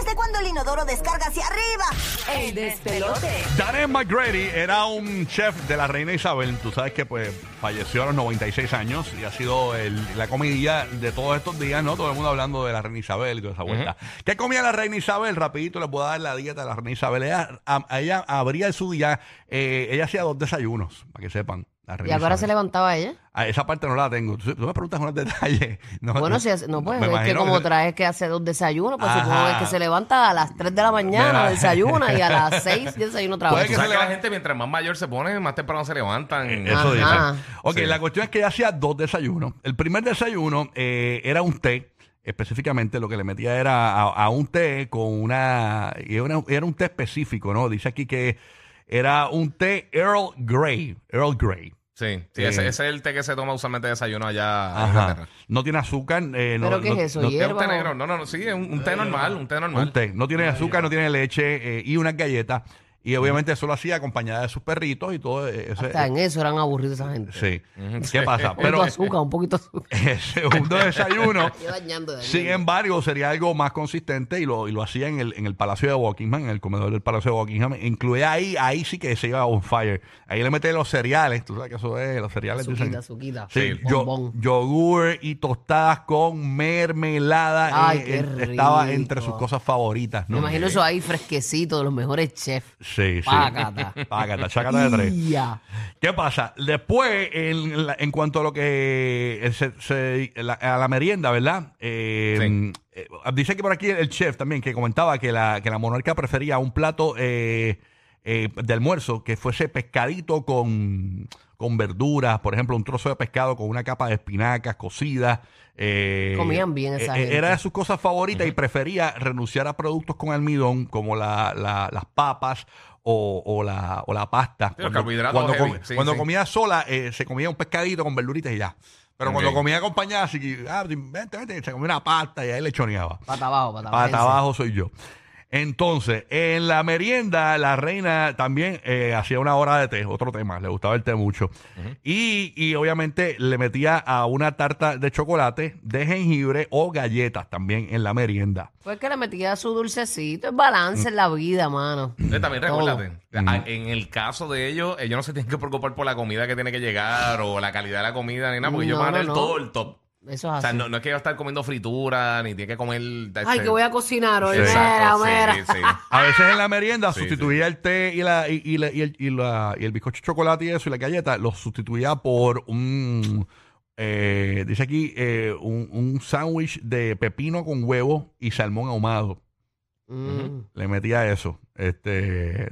desde cuando el inodoro descarga hacia arriba. El despelote. Darren McGrady era un chef de la reina Isabel. Tú sabes que pues falleció a los 96 años y ha sido el- la comidilla de todos estos días, ¿no? Todo el mundo hablando de la reina Isabel y toda esa vuelta. ¿Qué comía la reina Isabel? Rapidito les puedo dar la dieta de la reina Isabel. Ella, a- a ella abría su día, eh, ella hacía dos desayunos, para que sepan. ¿Y ahora se levantaba ella? Ah, esa parte no la tengo. Tú, tú me preguntas unos detalles. No, Bueno, si hace- no, pues es que como que- traes que hace dos desayunos, pues Ajá. supongo que es que se levanta a las 3 de la mañana, Mira. desayuna y a las 6 desayuna otra Puede que se la levanta- gente mientras más mayor se pone, más temprano se levantan. Eso Ajá. dicen. Ok, Sí. la cuestión es que ella hacía dos desayunos. El primer desayuno eh, era un té. Específicamente lo que le metía era a, a un té con una, una- Era un té específico, ¿no? Dice aquí que era un té Earl Grey. Earl Grey. Sí, sí, Eh. ese, ese es el té que se toma usualmente de desayuno allá en Ajá. Inglaterra. No tiene azúcar. eh, no- ¿Pero qué no- es eso? no- Es un ¿Hierba té negro. No, no, no, sí, es un, un té normal, un té normal. Un té. No tiene azúcar, no tiene leche eh, y unas galletas. Y obviamente eso lo hacía acompañada de sus perritos y todo. eh, ese- Hasta en eso eran aburridos esa gente. sí. ¿Qué pasa? Un poquito Pero azúcar, un poquito azúcar. el segundo desayuno. Yo dañando, dañando. Sin embargo, sería algo más consistente y lo, y lo hacía en el, en el Palacio de Buckingham, en el comedor del Palacio de Buckingham. Incluía ahí, ahí sí que se iba on fire. Ahí le mete los cereales, tú sabes que eso es, los cereales Azuquita, dicen. azuquita. Sí, Sí, yo- yogur y tostadas con mermelada. Ay, eh, qué eh, estaba rico. entre sus cosas favoritas. ¿no? Me imagino eso ahí fresquecito de los mejores chefs. Sí, sí. Págata. Págata, chácata de tres. Ya. ¿Qué pasa? Después, en, la- en cuanto a lo que eh, se, se- la- a la merienda, ¿verdad? Eh, Sí. eh, dice que por aquí el chef también que comentaba que la, que la monarca prefería un plato eh, eh, de almuerzo que fuese pescadito con, con verduras, por ejemplo, un trozo de pescado con una capa de espinacas cocidas. eh, Comían bien esa eh, gente. Era de sus cosas favoritas y prefería renunciar a productos con almidón como la- la- las papas o, o la, o la pasta. Carbohidratos cuando, heavy, com- sí, cuando sí. comía sola, eh, se comía un pescadito con verduritas y ya. Pero cuando comía acompañada, así que, ah, vente, vente, se comía una pasta y ahí le choneaba. Pata abajo, pata abajo. Pata abajo soy yo. Entonces, en la merienda, la reina también eh, hacía una hora de té, otro tema, le gustaba el té mucho. y, y obviamente le metía a una tarta de chocolate, de jengibre o galletas también en la merienda. Pues que le metía su dulcecito. Es balance en la vida, mano. También recuérdate, en el caso de ellos, ellos no se tienen que preocupar por la comida que tiene que llegar o la calidad de la comida ni nada, porque ellos No, van a no, tener no. todo el top. Eso O es sea, así. no, no es que va a estar comiendo fritura, ni tiene que comer... Ay, este- que voy a cocinar hoy. Sí. Mira, Exacto, sí, mira. sí. A veces en la merienda Sí, sustituía el té y, la, y, y la- y el, y la- y el bizcocho de chocolate y eso y la galleta, los sustituía por un, eh, dice aquí, eh, un, un sándwich de pepino con huevo y salmón ahumado. Mm. Le metía eso, este,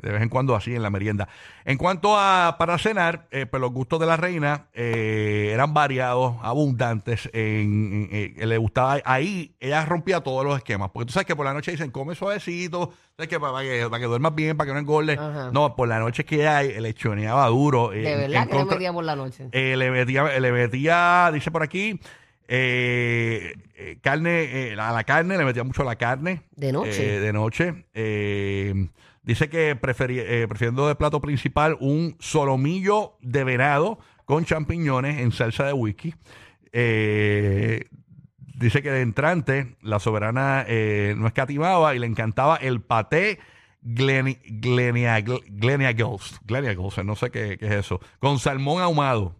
de vez en cuando así en la merienda. En cuanto a para cenar, eh, pues los gustos de la reina eh, eran variados, abundantes. En, en- en- le gustaba ahí, ella rompía todos los esquemas, porque tú sabes que por la noche dicen come suavecito, sabes que para, para que para que duermas bien, para que no engordes. Ajá. No, por la noche que ella le choneaba duro. eh, De verdad que le contra- metía por la noche. eh, le metía, le metía, dice por aquí, eh, eh, carne, eh, a la carne, le metía mucho a la carne. De noche. De noche. Dice que prefería, prefiriendo de plato principal un solomillo de venado con champiñones en salsa de whisky. Dice que de entrante la soberana no escatimaba y le encantaba el paté Gleni- Glenia- Gleniagles. Gleniagles, no sé qué, qué es eso. Con salmón ahumado.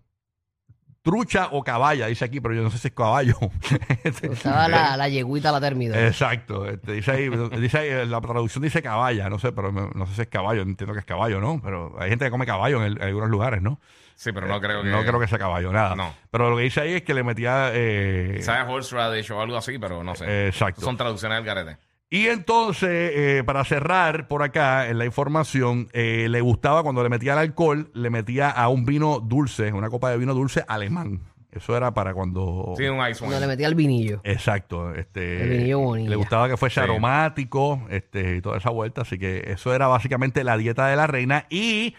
Trucha o caballa, dice aquí, pero yo no sé si es caballo. Este, Estaba la, la yeguita a la termina. Exacto. este, dice ahí, dice ahí, la traducción dice caballa, no sé, pero me- no sé si es caballo, entiendo que es caballo, ¿no? Pero hay gente que come caballo en, el- en algunos lugares, ¿no? Sí, pero no creo que... No creo que sea caballo, nada. No. Pero lo que dice ahí es que le metía... eh, Sabe horseradish o algo así, pero no sé. eh, exacto. Son traducciones del garete. Y entonces, eh, para cerrar por acá en la información, eh, le gustaba cuando le metía el alcohol, le metía a un vino dulce, una copa de vino dulce alemán. Eso era para cuando... Sí, un ice wine. le metía el vinillo. Exacto, este El vinillo bonilla. le gustaba que fuese Sí. aromático, este y toda esa vuelta, así que eso era básicamente la dieta de la reina y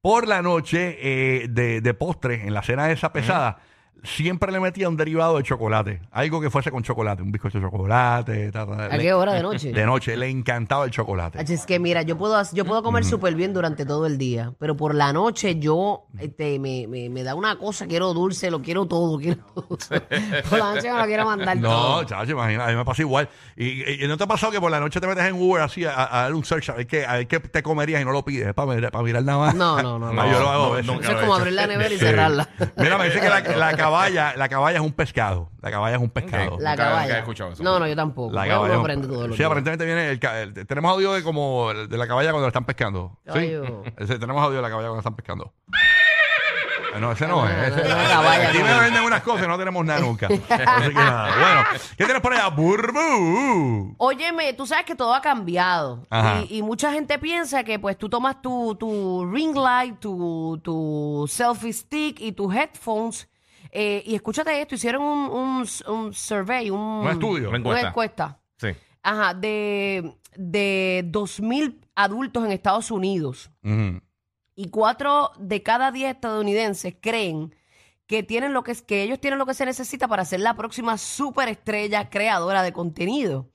por la noche eh, de, de postre en la cena esa pesada siempre le metía un derivado de chocolate. Algo que fuese con chocolate. Un bizcocho de chocolate. ta, ta, ¿A le- qué hora de noche? De noche. Le encantaba el chocolate. Es que mira, yo puedo, yo puedo comer súper bien durante todo el día, pero por la noche yo este, me, me, me da una cosa, quiero dulce, lo quiero todo, quiero todo. por la noche me lo quiero mandar No, todo. chacho, imagina, a mí me pasa igual. Y, y no te ha pasado que por la noche te metes en Uber así a, a dar un search a ver, qué, a ver qué te comerías y no lo pides para mirar, para mirar nada más. No, no, no, Ah, no. yo lo hago a no, veces. nunca Eso es como abrir la nevera y Sí. cerrarla. Mira, me dice que la, la caballa, la caballa es un pescado. La caballa es un pescado. La Nunca- nunca caballa. escuchado eso. No, no, yo tampoco. La caballa es un- aprende todos los Sí, días. aparentemente viene el, ca- el- tenemos audio de como de la caballa cuando la están pescando. Sí. Ese, tenemos audio de la caballa cuando la están pescando. Ah, No, ese no No, es. no, Ese, no, no, caballa, aquí no. me venden unas cosas y no tenemos nada nunca. Así que nada. Bueno, ¿qué tienes por allá? Burbu. Óyeme, tú sabes que todo ha cambiado. Ajá. Y, y mucha gente piensa que pues tú tomas tu, tu ring light, tu, tu selfie stick y tus headphones. Eh, y escúchate esto, hicieron un, un, un survey, un, Un estudio. Una encuesta. Una encuesta. Sí. Ajá, de, de 2.000 adultos en Estados Unidos. Ujú. Y cuatro de cada diez estadounidenses creen que tienen lo que es, que ellos tienen lo que se necesita para ser la próxima superestrella creadora de contenido.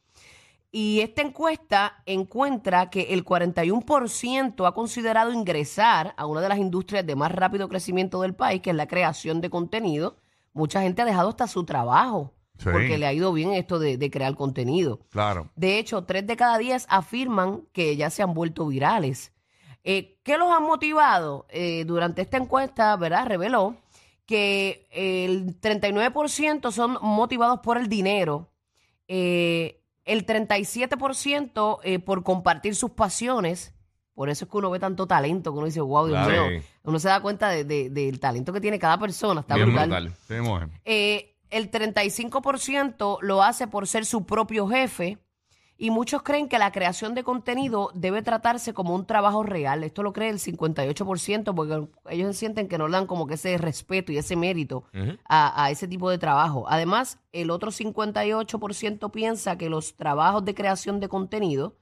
Y esta encuesta encuentra que el 41% ha considerado ingresar a una de las industrias de más rápido crecimiento del país, que es la creación de contenido. Mucha gente ha dejado hasta su trabajo Sí. porque le ha ido bien esto de, de crear contenido. Claro. De hecho, tres de cada diez afirman que ya se han vuelto virales. Eh, ¿Qué los ha motivado? Eh, durante esta encuesta, ¿verdad? Reveló que el 39% son motivados por el dinero, eh, el 37% eh, por compartir sus pasiones. Por eso es que uno ve tanto talento, que uno dice, wow, Dios mío. Uno se da cuenta de- de- del talento que tiene cada persona. Está Bien brutal. brutal. Mujer. Eh, el 35% lo hace por ser su propio jefe y muchos creen que la creación de contenido debe tratarse como un trabajo real. Esto lo cree el 58% porque ellos sienten que no le dan como que ese respeto y ese mérito a, a ese tipo de trabajo. Además, el otro 58% piensa que los trabajos de creación de contenido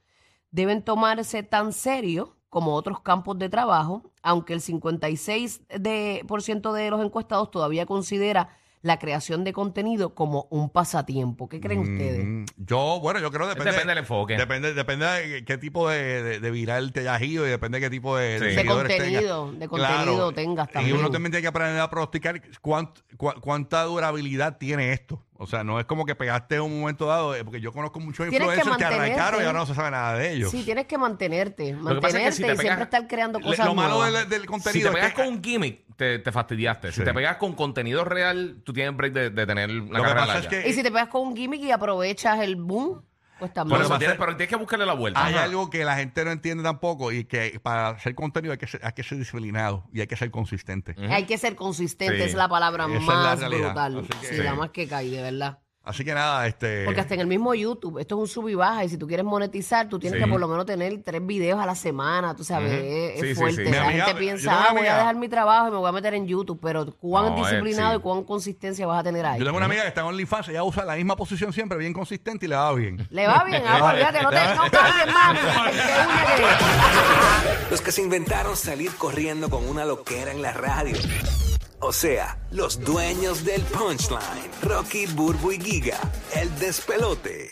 deben tomarse tan serio como otros campos de trabajo, aunque el 56% de, por ciento de los encuestados todavía considera la creación de contenido como un pasatiempo. ¿Qué creen ustedes? Mm, Yo, bueno, yo creo que depende. Depende del enfoque. Depende, depende de qué tipo de, de, de viral te hayas ido y depende de qué tipo de, Sí. De seguidores contenido, tengas. de contenido tengas Y también. uno también tiene que aprender a pronosticar cuánt- cuánta durabilidad tiene esto. O sea, no es como que pegaste en un momento dado, eh, porque yo conozco muchos Tienes que influencers que, arrancaron y ahora no se sabe nada de ellos. Sí, tienes que mantenerte, que pasa es que mantenerte si te y siempre estar creando Le- cosas lo malo nuevas. del, del Si contenido te pegas es que con un gimmick, te, te fastidiaste. Sí. Si te pegas con contenido real, tú tienes break de, de tener una lo que carrera pasa es larga. que Y si te pegas con un gimmick y aprovechas el boom, pues Por también. eso va a tienes- pero tienes que buscarle la vuelta. hay Ajá. algo que la gente no entiende tampoco y que para hacer contenido hay que ser, hay que ser disciplinado y hay que ser consistente. Hay que ser consistente, Sí. es la palabra Esa es la más realidad. brutal. Así que- sí, la más que cae, de verdad. Así que nada, este... Porque hasta en el mismo YouTube, esto es un sub y baja, y si tú quieres monetizar, tú tienes Sí. que por lo menos tener tres videos a la semana, tú sabes, es, es Sí, sí, fuerte. sí. La amiga- gente piensa, ah, voy a dejar mi trabajo y me voy a meter en YouTube, pero cuán No, eh, disciplinado sí. y cuán consistencia vas a tener ahí. Yo tengo una amiga que está en OnlyFans, ella usa la misma posición siempre, bien consistente y le va bien. Le va bien, ah, olvídate, no te no cambies, mami. Los que se inventaron salir corriendo con una loquera en la radio. O sea, los dueños del punchline. Rocky, Burbu y Giga. El despelote.